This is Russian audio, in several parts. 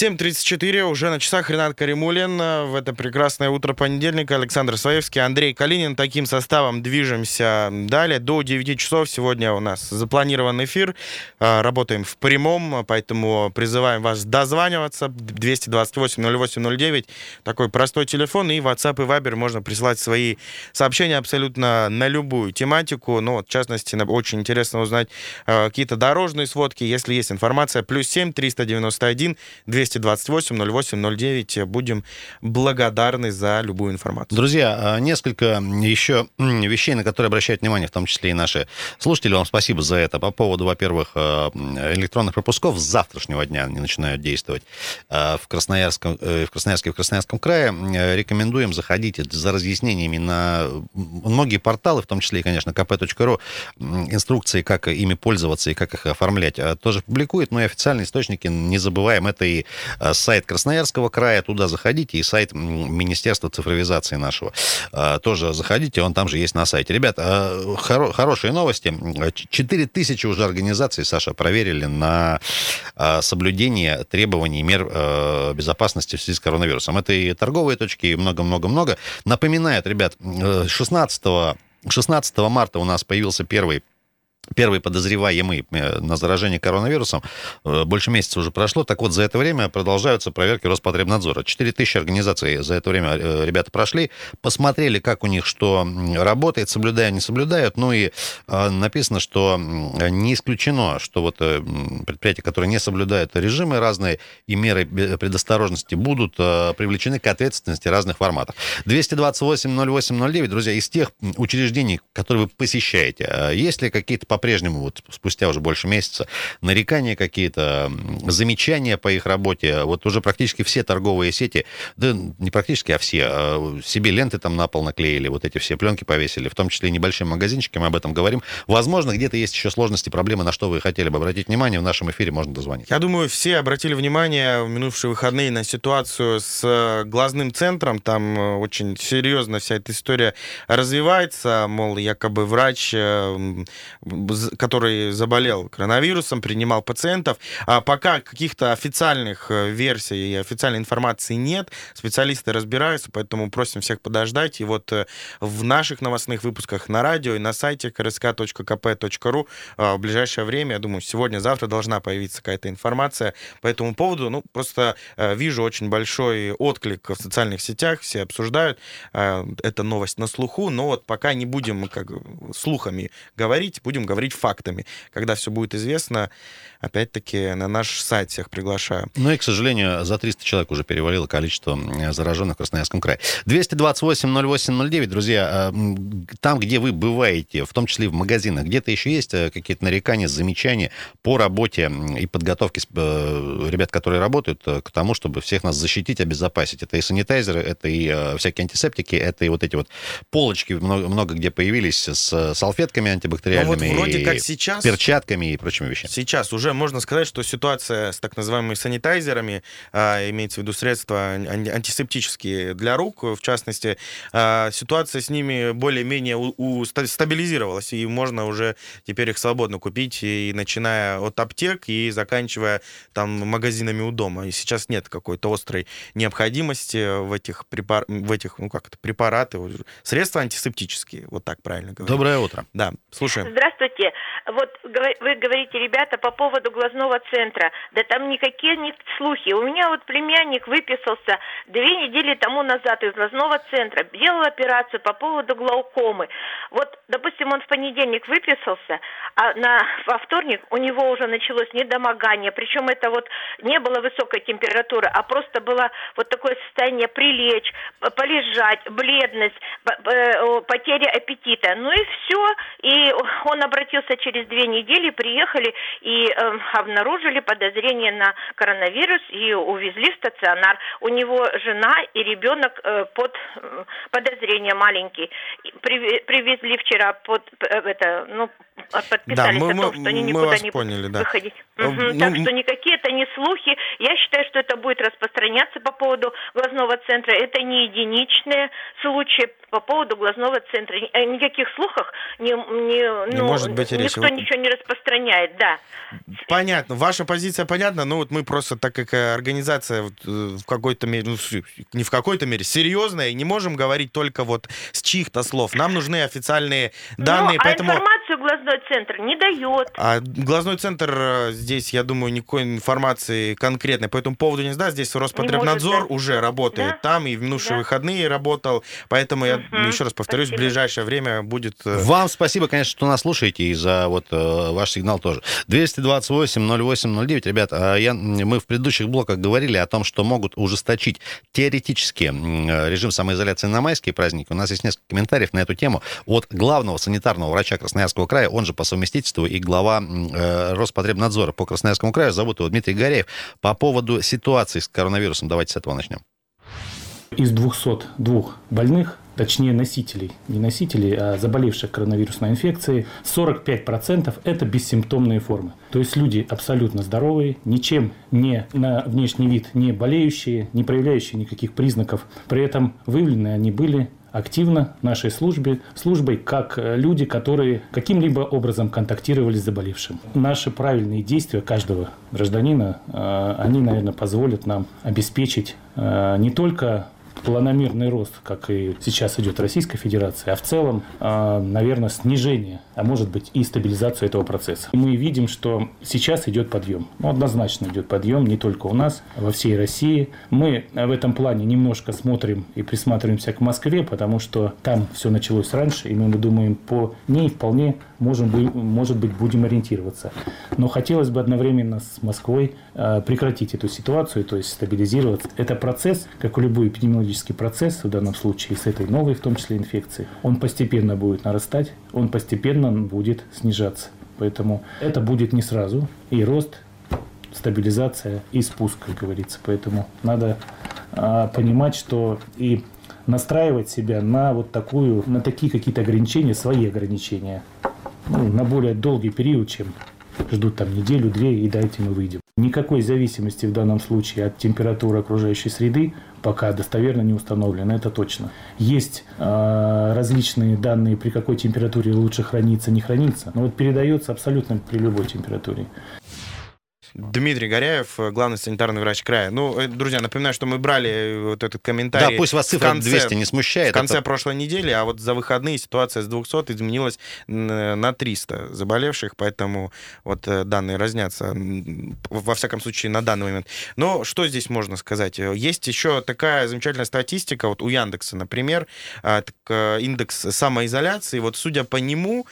7.34, уже на часах Ренат Каримулин. В это прекрасное утро понедельника Александр Своевский, Андрей Калинин. Таким составом движемся далее. До 9 часов сегодня у нас запланирован эфир. А, работаем в прямом, поэтому призываем вас дозваниваться. 228-08-09. Такой простой телефон. И WhatsApp и Viber можно присылать свои сообщения абсолютно на любую тематику. Ну, вот, в частности, очень интересно узнать а, какие-то дорожные сводки. Если есть информация, плюс 7 391 200 228 08 09. Будем благодарны за любую информацию. Друзья, а, несколько еще вещей, на которые обращают внимание, в том числе и наши слушатели. Вам спасибо за это. По поводу, во-первых, а, электронных пропусков с завтрашнего дня они начинают действовать а, в Красноярском, э, в Красноярске, в Красноярском крае. Рекомендуем заходить за разъяснениями на многие порталы, в том числе и, конечно, kp.ru, инструкции, как ими пользоваться и как их оформлять, тоже публикует, но и официальные источники, не забываем, это и Э, сайт Красноярского края, туда заходите, и сайт Министерства цифровизации нашего. Э, тоже заходите, он там же есть на сайте. Ребят, э, хоро- хорошие новости. 4 тысячи уже организаций, Саша, проверили на соблюдение требований мер безопасности в связи с коронавирусом. Это и торговые точки, и много-много-много. Напоминают, ребят, 16 16 марта у нас появился первый первый подозреваемый э, на заражение коронавирусом, э, больше месяца уже прошло. Так вот, за это время продолжаются проверки Роспотребнадзора. 4 тысячи организаций за это время э, ребята прошли, посмотрели, как у них что работает, соблюдают, не соблюдают. Ну и написано, что не исключено, что вот предприятия, которые не соблюдают режимы разные и меры предосторожности, будут привлечены к ответственности разных форматов. 228-08-09, друзья, из тех учреждений, которые вы посещаете, есть ли какие-то по-прежнему, вот спустя уже больше месяца, нарекания какие-то, замечания по их работе. Вот уже практически все торговые сети, да не практически, а все, а себе ленты там на пол наклеили, вот эти все пленки повесили, в том числе небольшие магазинчики, мы об этом говорим. Возможно, где-то есть еще сложности, проблемы, на что вы хотели бы обратить внимание, в нашем эфире можно дозвонить. Я думаю, все обратили внимание в минувшие выходные на ситуацию с э, глазным центром. Там э, очень серьезно вся эта история развивается. Мол, якобы врач э, который заболел коронавирусом, принимал пациентов. А пока каких-то официальных э, версий и официальной информации нет, специалисты разбираются, поэтому просим всех подождать. И вот э, в наших новостных выпусках на радио и на сайте krsk.kp.ru э, в ближайшее время, я думаю, сегодня-завтра должна появиться какая-то информация по этому поводу. Ну, просто вижу очень большой отклик в социальных сетях, все обсуждают. Это новость на слуху, но вот пока не будем как слухами говорить, будем говорить фактами. Когда все будет известно, опять-таки, на наш сайт всех приглашаю. Ну и, к сожалению, за 300 человек уже перевалило количество зараженных в Красноярском крае. 228-08-09, друзья, э, там, где вы бываете, в том числе и в магазинах, где-то еще есть э, какие-то нарекания, замечания по работе и подготовке э, ребят, которые работают, к тому, чтобы всех нас защитить, обезопасить. Это и санитайзеры, это и всякие антисептики, это и вот эти вот полочки много, много где появились с салфетками антибактериальными, ну, вот вроде как сейчас, перчатками и прочими вещами. Сейчас уже можно сказать, что ситуация с так называемыми санитайзерами, а, имеется в виду средства антисептические для рук, в частности, а, ситуация с ними более-менее у, у, стабилизировалась, и можно уже теперь их свободно купить, и начиная от аптек и заканчивая там магазинами у дома. И сейчас нет какой-то острой необходимости в этих, препар... в этих ну как это, препараты, средства антисептические, вот так правильно говорить. Доброе утро. Да, слушаем. Здравствуйте. Вот вы говорите, ребята, по поводу глазного центра. Да там никакие не слухи. У меня вот племянник выписался две недели тому назад из глазного центра. Делал операцию по поводу глаукомы. Вот, допустим, он в понедельник выписался, а на, во вторник у него уже началось недомогание. Причем это вот не было высокой температуры, а просто было вот такое состояние прилечь, полежать, бледность, потеря аппетита. Ну и все. И он обратился через две недели, приехали и э, обнаружили подозрение на коронавирус и увезли в стационар. У него жена и ребенок э, под э, подозрение маленький. При, привезли вчера под э, это, ну, подписались Да, мы- о том, что они никуда не поняли, будут да. выходить. Э, Мгм, ну, так что никакие это не слухи. Я считаю, что это будет распространяться по поводу глазного центра. Это не единичные случаи по поводу глазного центра. О никаких слухах не, не, Не ну, может быть речи. никто ничего не распространяет, да. Понятно, ваша позиция понятна, но вот мы просто, так как э, организация э, в какой-то мере, ну, не в какой-то мере, серьезная, не можем говорить только вот с чьих-то слов. Нам нужны официальные данные, ну, а поэтому... информацию глазной центр не дает. А глазной центр э, здесь, я думаю, никакой информации конкретной по этому поводу не сдаст. Здесь Роспотребнадзор может уже работает Да? там и в минувшие Да. выходные работал. Поэтому я Мгм. еще раз повторюсь, Спасибо. в ближайшее время будет... э, Вам спасибо, конечно, что нас слушаете, и за вот э, ваш сигнал тоже. 228-08-09. Ребят, а я, мы в предыдущих блоках говорили о том, что могут ужесточить теоретически режим самоизоляции на майские праздники. У нас есть несколько комментариев на эту тему от главного санитарного врача Красноярского края, он же по совместительству и глава э, Роспотребнадзора по Красноярскому краю. Зовут его Дмитрий Горяев. По поводу ситуации с коронавирусом, давайте с этого начнем. Из 202 больных, точнее носителей, не носителей, а заболевших коронавирусной инфекцией, 45% это бессимптомные формы. То есть люди абсолютно здоровые, ничем не на внешний вид не болеющие, не проявляющие никаких признаков. При этом выявлены они были активно нашей службе, службой как э, люди, которые каким-либо образом контактировали с заболевшим. Наши правильные действия каждого гражданина, э, они, наверное, позволят нам обеспечить э, не только планомерный рост, как и сейчас идет Российская Федерация, а в целом, э, наверное, снижение, а может быть и стабилизацию этого процесса. Мы видим, что сейчас идет подъем. Ну, однозначно идет подъем не только у нас, а во всей России. Мы в этом плане немножко смотрим и присматриваемся к Москве, потому что там все началось раньше, и мы думаем, по ней вполне можем, может быть, будем ориентироваться. Но хотелось бы одновременно с Москвой э, прекратить эту ситуацию, то есть стабилизироваться. Это процесс, как и любой эпидемиологический процесс, в данном случае с этой новой, в том числе, инфекцией, он постепенно будет нарастать, он постепенно будет снижаться. Поэтому это будет не сразу. И рост, стабилизация и спуск, как говорится. Поэтому надо а, понимать, что и настраивать себя на вот такую, на такие какие-то ограничения, свои ограничения, ну, на более долгий период, чем ждут там неделю-две и дайте мы выйдем. Никакой зависимости в данном случае от температуры окружающей среды пока достоверно не установлено, это точно. Есть э, различные данные, при какой температуре лучше храниться, не храниться, но вот передается абсолютно при любой температуре. Дмитрий Горяев, э, главный санитарный врач края. Ну, э, друзья, напоминаю, что мы брали э, вот этот комментарий. Да, пусть вас цифра конце- 200 не смущает. В конце это- прошлой недели, а вот за выходные ситуация с 200 изменилась на 300 заболевших, поэтому вот данные разнятся, во всяком случае, на данный момент. Но что здесь можно сказать? Есть еще такая замечательная статистика, вот у Яндекса, например, а, индекс самоизоляции, вот судя по нему,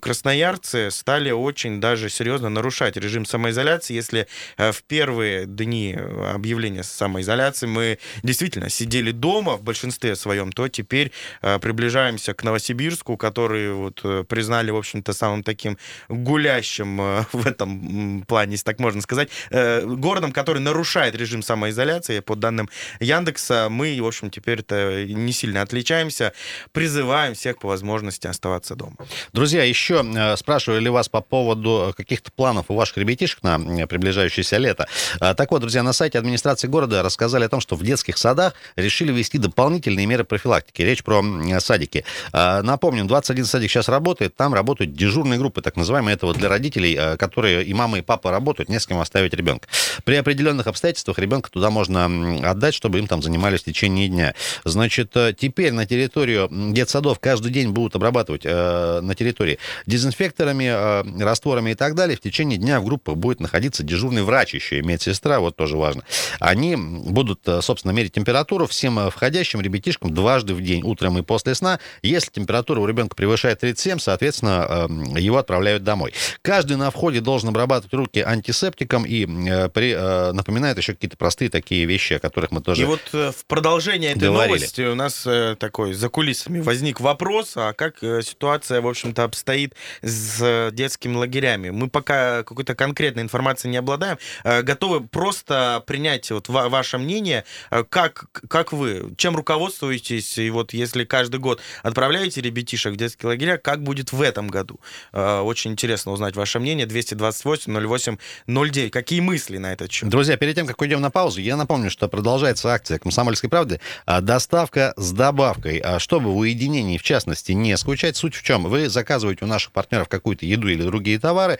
красноярцы стали очень даже серьезно нарушать режим самоизоляции, если э, в первые дни э, объявления самоизоляции мы действительно сидели дома в большинстве своем, то теперь э, приближаемся к Новосибирску, который вот признали, в общем-то, самым таким гулящим в этом плане, если так можно сказать, городом, который нарушает режим самоизоляции. По данным Яндекса, мы, в общем, теперь-то не сильно отличаемся. Призываем всех по возможности оставаться дома. Друзья, еще спрашивали ли вас по поводу каких-то планов у ваших ребятишек на приближающееся лето. А, Так вот, друзья, на сайте администрации города рассказали о том, что в детских садах решили ввести дополнительные меры профилактики. Речь про садики. А, Напомним, 21 садик сейчас работает, там работают дежурные группы, так называемые, это вот для родителей, э, которые и мама, и папа работают, не с кем оставить ребенка. При определенных обстоятельствах ребенка туда можно отдать, чтобы им там занимались в течение дня. Значит, э, теперь на территорию детсадов каждый день будут обрабатывать э, на территории дезинфекторами, э, растворами и так далее. В течение дня в группах будет находиться дежурный врач еще и медсестра, вот тоже важно. Они будут, э, собственно, мерить температуру всем э, входящим ребятишкам дважды в день, утром и после сна. Если температура у ребенка превышает 37, соответственно, э, его отправляют домой. Каждый на входе должен обрабатывать руки антисептиком и э, при, напоминает еще какие-то простые такие вещи, о которых мы тоже... И вот в продолжение этой говорили. новости у нас такой за кулисами возник вопрос, а как ситуация, в общем-то, обстоит с детскими лагерями? Мы пока какой-то конкретной информации не обладаем. Э, готовы просто принять вот ваше мнение, э, как, как вы, чем руководствуетесь, и вот если каждый год отправляете ребятишек в детские лагеря, как будет в этом году? Очень интересно узнать ваше мнение. 228 08 09. Какие мысли на этот счет? Друзья, перед тем, как уйдем на паузу, я напомню, что продолжается акция «Комсомольской правды». Доставка с добавкой. Чтобы в уединении, в частности, не скучать, суть в чем? Вы заказываете у наших партнеров какую-то еду или другие товары.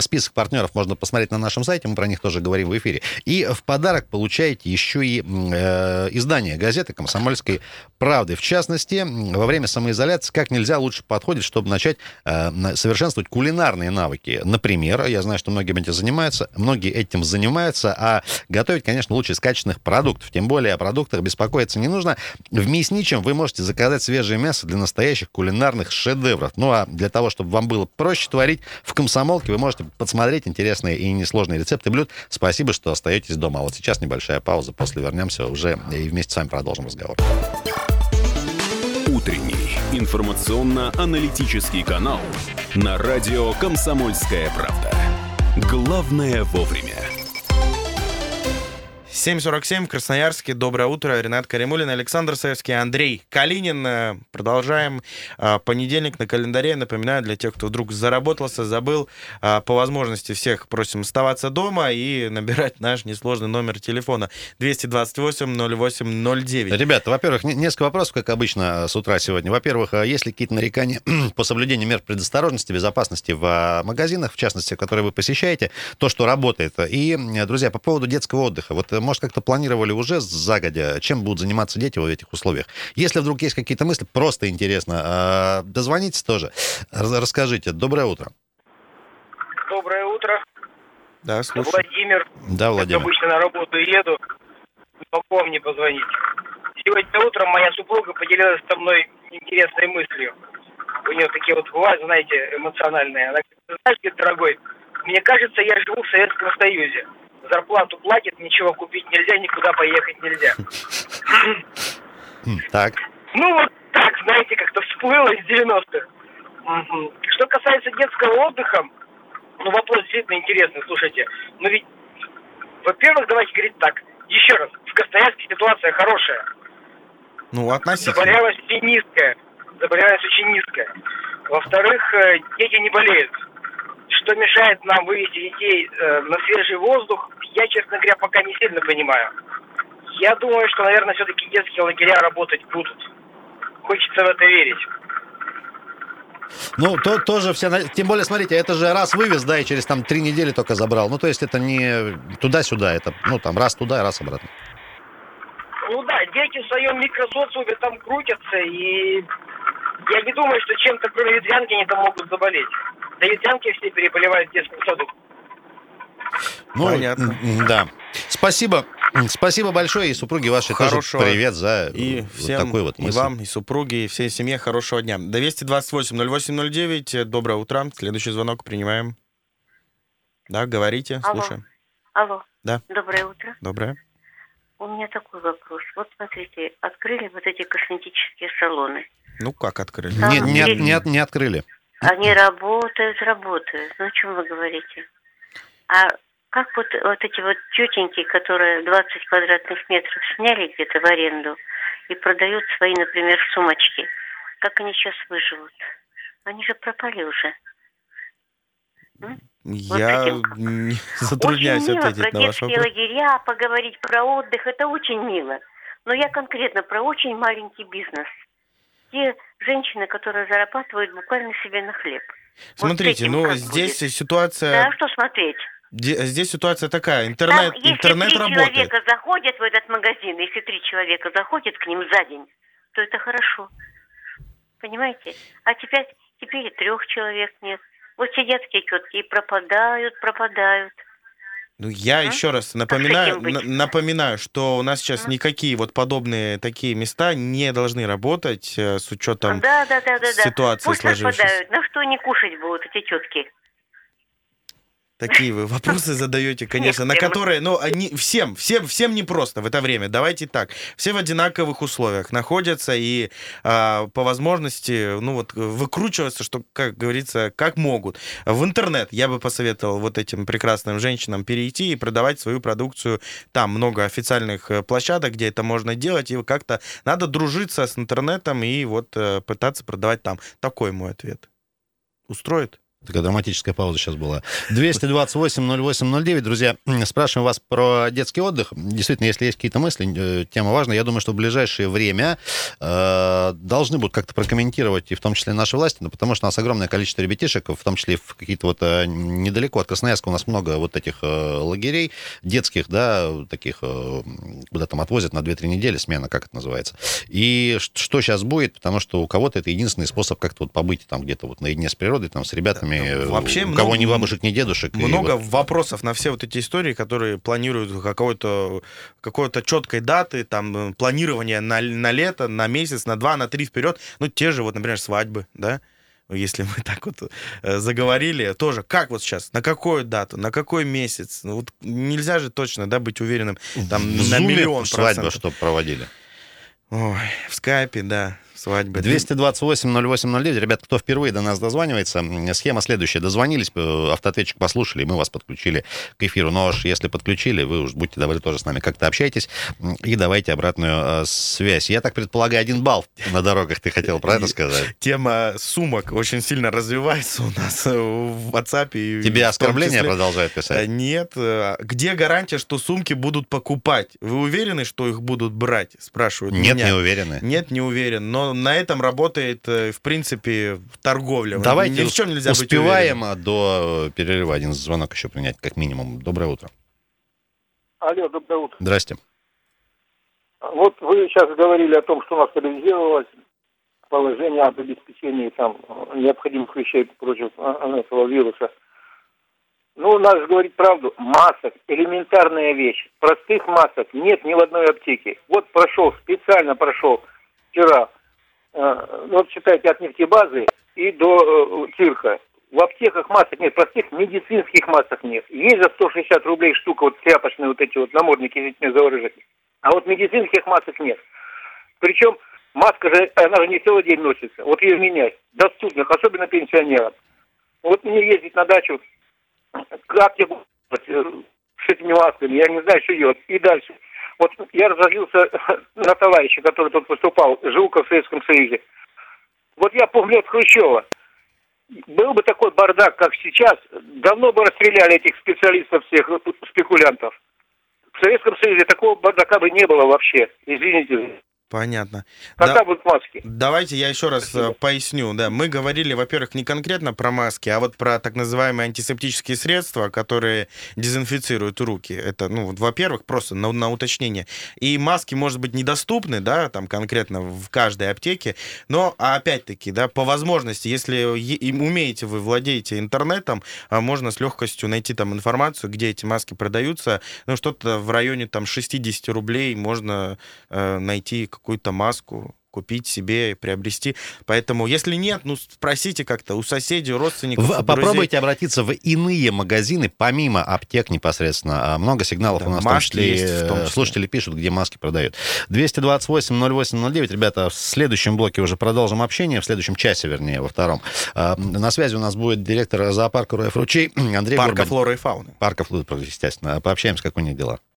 Список партнеров можно посмотреть на нашем сайте, мы про них тоже говорим в эфире. И в подарок получаете еще и э, издание газеты «Комсомольской правды». В частности, во время самоизоляции как нельзя лучше подходит, чтобы начать э, совершенствовать кулинарные навыки. Например, я знаю, что многие этим занимаются, многие этим занимаются, а готовить, конечно, лучше из качественных продуктов. Тем более о продуктах беспокоиться не нужно. В Мясничем вы можете заказать свежее мясо для настоящих кулинарных шедевров. Ну а для того, чтобы вам было проще творить, в комсомолке вы можете подсмотреть интересные и несложные рецепты блюд. Спасибо, что остаетесь дома. А вот сейчас небольшая пауза, после вернемся уже и вместе с вами продолжим разговор. Утренний информационно-аналитический канал на радио «Комсомольская правда». Главное вовремя. 7.47 в Красноярске. Доброе утро. Ренат Каримулин, Александр Саевский, Андрей Калинин. Э, продолжаем. А, понедельник на календаре. Напоминаю, для тех, кто вдруг заработался, забыл, а, по возможности всех просим оставаться дома и набирать наш несложный номер телефона 228-08-09. Ребята, во-первых, несколько вопросов, как обычно, с утра сегодня. Во-первых, есть ли какие-то нарекания по соблюдению мер предосторожности, безопасности в магазинах, в частности, которые вы посещаете, то, что работает. И, друзья, по поводу детского отдыха. Вот может, как-то планировали уже загодя, чем будут заниматься дети в этих условиях? Если вдруг есть какие-то мысли, просто интересно, а, дозвонитесь тоже, расскажите. Доброе утро. Доброе утро. Да, слушаю. Владимир. Да, Владимир. Как обычно на работу еду. Не мне позвонить. Сегодня утром моя супруга поделилась со мной интересной мыслью. У нее такие вот бывают, знаете, эмоциональные. Она говорит, знаешь, дорогой, мне кажется, я живу в Советском Союзе зарплату платит, ничего купить нельзя, никуда поехать нельзя. Так. Ну, вот так, знаете, как-то всплыло из 90-х. Что касается детского отдыха, ну, вопрос действительно интересный, слушайте. Но ведь, во-первых, давайте говорить так. Еще раз, в Красноярске ситуация хорошая. Ну, относительно. Заболеваемость очень низкая. Заболеваемость очень низкая. Во-вторых, э, дети не болеют что мешает нам вывести детей э, на свежий воздух, я, честно говоря, пока не сильно понимаю. Я думаю, что, наверное, все-таки детские лагеря работать будут. Хочется в это верить. Ну, то, тоже все... Тем более, смотрите, это же раз вывез, да, и через там три недели только забрал. Ну, то есть это не туда-сюда, это, ну, там, раз туда, раз обратно. Ну да, дети в своем микросоциуме там крутятся, и я не думаю, что чем-то кроме ветрянки они там могут заболеть. Да ветрянки все переболевают в детском саду. Ну, Понятно. Да. Спасибо. Спасибо большое и супруге вашей Хорошего. тоже привет за и вот всем, такой вот мысль. И вам, и супруге, и всей семье хорошего дня. 228-08-09. Доброе утро. Следующий звонок принимаем. Да, говорите, Алло. слушаем. Алло. Да. Доброе утро. Доброе. У меня такой вопрос. Вот смотрите, открыли вот эти косметические салоны. Ну как открыли? Не, не, не, не открыли. Они работают, работают. Ну, о чем вы говорите? А как вот, вот эти вот тетеньки, которые 20 квадратных метров сняли где-то в аренду и продают свои, например, сумочки, как они сейчас выживут? Они же пропали уже. Я вот не затрудняюсь очень ответить мило на ваш вопрос. лагеря, поговорить про отдых, это очень мило. Но я конкретно про очень маленький бизнес. Те женщины, которые зарабатывают буквально себе на хлеб. Смотрите, вот ну здесь будет. ситуация... Да, что смотреть? Здесь ситуация такая, интернет, Там, интернет если три работает. человека заходят в этот магазин, если три человека заходят к ним за день, то это хорошо. Понимаете? А теперь, теперь и трех человек нет. Вот сидят такие тетки и пропадают, пропадают. Ну, я а? еще раз напоминаю, напоминаю, что у нас сейчас а? никакие вот подобные такие места не должны работать э, с учетом да, да, да, да, ситуации Пусть сложившейся. Пропадают. На что они кушать будут, эти тетки? Такие вы вопросы задаете, конечно, на которые, ну, они всем, всем, всем непросто в это время. Давайте так. Все в одинаковых условиях находятся и а, по возможности, ну вот, выкручиваются, что, как говорится, как могут. В интернет я бы посоветовал вот этим прекрасным женщинам перейти и продавать свою продукцию. Там много официальных э, площадок, где это можно делать, и как-то надо дружиться с интернетом и вот э, пытаться продавать там. Такой мой ответ. Устроит? Такая драматическая пауза сейчас была. 228-08-09. Друзья, спрашиваем вас про детский отдых. Действительно, если есть какие-то мысли, э, тема важная. Я думаю, что в ближайшее время э, должны будут как-то прокомментировать, и в том числе наши власти, ну, потому что у нас огромное количество ребятишек, в том числе в какие-то вот э, недалеко от Красноярска у нас много вот этих э, лагерей детских, да, таких, э, куда там отвозят на 2-3 недели смена, как это называется. И что сейчас будет, потому что у кого-то это единственный способ как-то вот побыть там где-то вот наедине с природой, там с ребятами, э, Вообще у кого много- ни бабушек, ни дедушек. Много вот- вопросов на все вот эти истории, которые планируют какой-то какой-то четкой даты, там, э, планирование на, на лето, на месяц, на два, на три вперед. Ну, те же, вот, например, свадьбы, да, если мы так вот э, заговорили, тоже, как вот сейчас, на какую дату, на какой месяц? Ну, вот нельзя же точно, да, быть уверенным там в на миллион свадьбу, процентов. что проводили. Ой, в скайпе, да, свадьбы. 228-08-09. Ребят, кто впервые до нас дозванивается, схема следующая. Дозвонились, э, автоответчик послушали, мы вас подключили к эфиру. Но уж если подключили, вы уж будьте добры тоже с нами как-то общайтесь и давайте обратную э, связь. Я так предполагаю, один балл на дорогах ты хотел про это сказать. Тема сумок очень сильно развивается у нас э, в WhatsApp. и Тебе оскорбления числе- продолжают писать? Нет. Где гарантия, что сумки будут покупать? Вы уверены, что их будут брать? Спрашивают Нет, меня. не уверены. Нет, не уверен. Но на этом работает, э, в принципе, торговля. Давайте Ни в чем нельзя быть успеваем уверенным. а, до э, перерыва один звонок еще принять, как минимум. Доброе утро. Алло, доброе утро. Здрасте. Вот вы сейчас говорили о том, что у нас стабилизировалось положение об обеспечении там э, необходимых вещей против этого вируса. Ну, надо же говорить правду. Масок – элементарная вещь. Простых масок нет ни в одной аптеке. Вот прошел, специально прошел вчера, ну, вот считайте, от нефтебазы и до э, цирка. В аптеках масок нет, простых медицинских масок нет. Есть за 160 рублей штука, вот тряпочные вот эти вот намордники, извините за выражение. А вот медицинских масок нет. Причем маска же, она же не целый день носится. Вот ее менять. Доступных, особенно пенсионерам. Вот мне ездить на дачу, как я буду э, с этими масками, я не знаю, что делать. И дальше. Вот я разозлился на товарища, который тут выступал, Жуков в Советском Союзе. Вот я помню от Хрущева. Был бы такой бардак, как сейчас, давно бы расстреляли этих специалистов всех, спекулянтов. В Советском Союзе такого бардака бы не было вообще. Извините. Понятно. Когда Да. будут маски? Давайте я еще раз э, поясню. Да, мы говорили, во-первых, не конкретно про маски, а вот про так называемые антисептические средства, которые дезинфицируют руки. Это, ну, во-первых, просто на, на уточнение. И маски, может быть, недоступны, да, там конкретно в каждой аптеке, но, опять-таки, да, по возможности, если умеете вы, владеете интернетом, а, можно с легкостью найти там информацию, где эти маски продаются. Ну, что-то в районе там 60 рублей можно э, найти какую-то маску, купить себе и приобрести. Поэтому, если нет, ну, спросите как-то у соседей, у родственников, В- у попробуйте обратиться в иные магазины, помимо аптек непосредственно. А Много сигналов Да, у нас в том маски числе, есть в том числе. слушатели пишут, где маски продают. 228-08-09. Ребята, в следующем блоке уже продолжим общение, в следующем часе, вернее, во втором. А, На связи у нас будет директор зоопарка РФ Ручей Андрей Парка Горбань. флоры и фауны. Парка Флуд, естественно. Пообщаемся, как у них дела.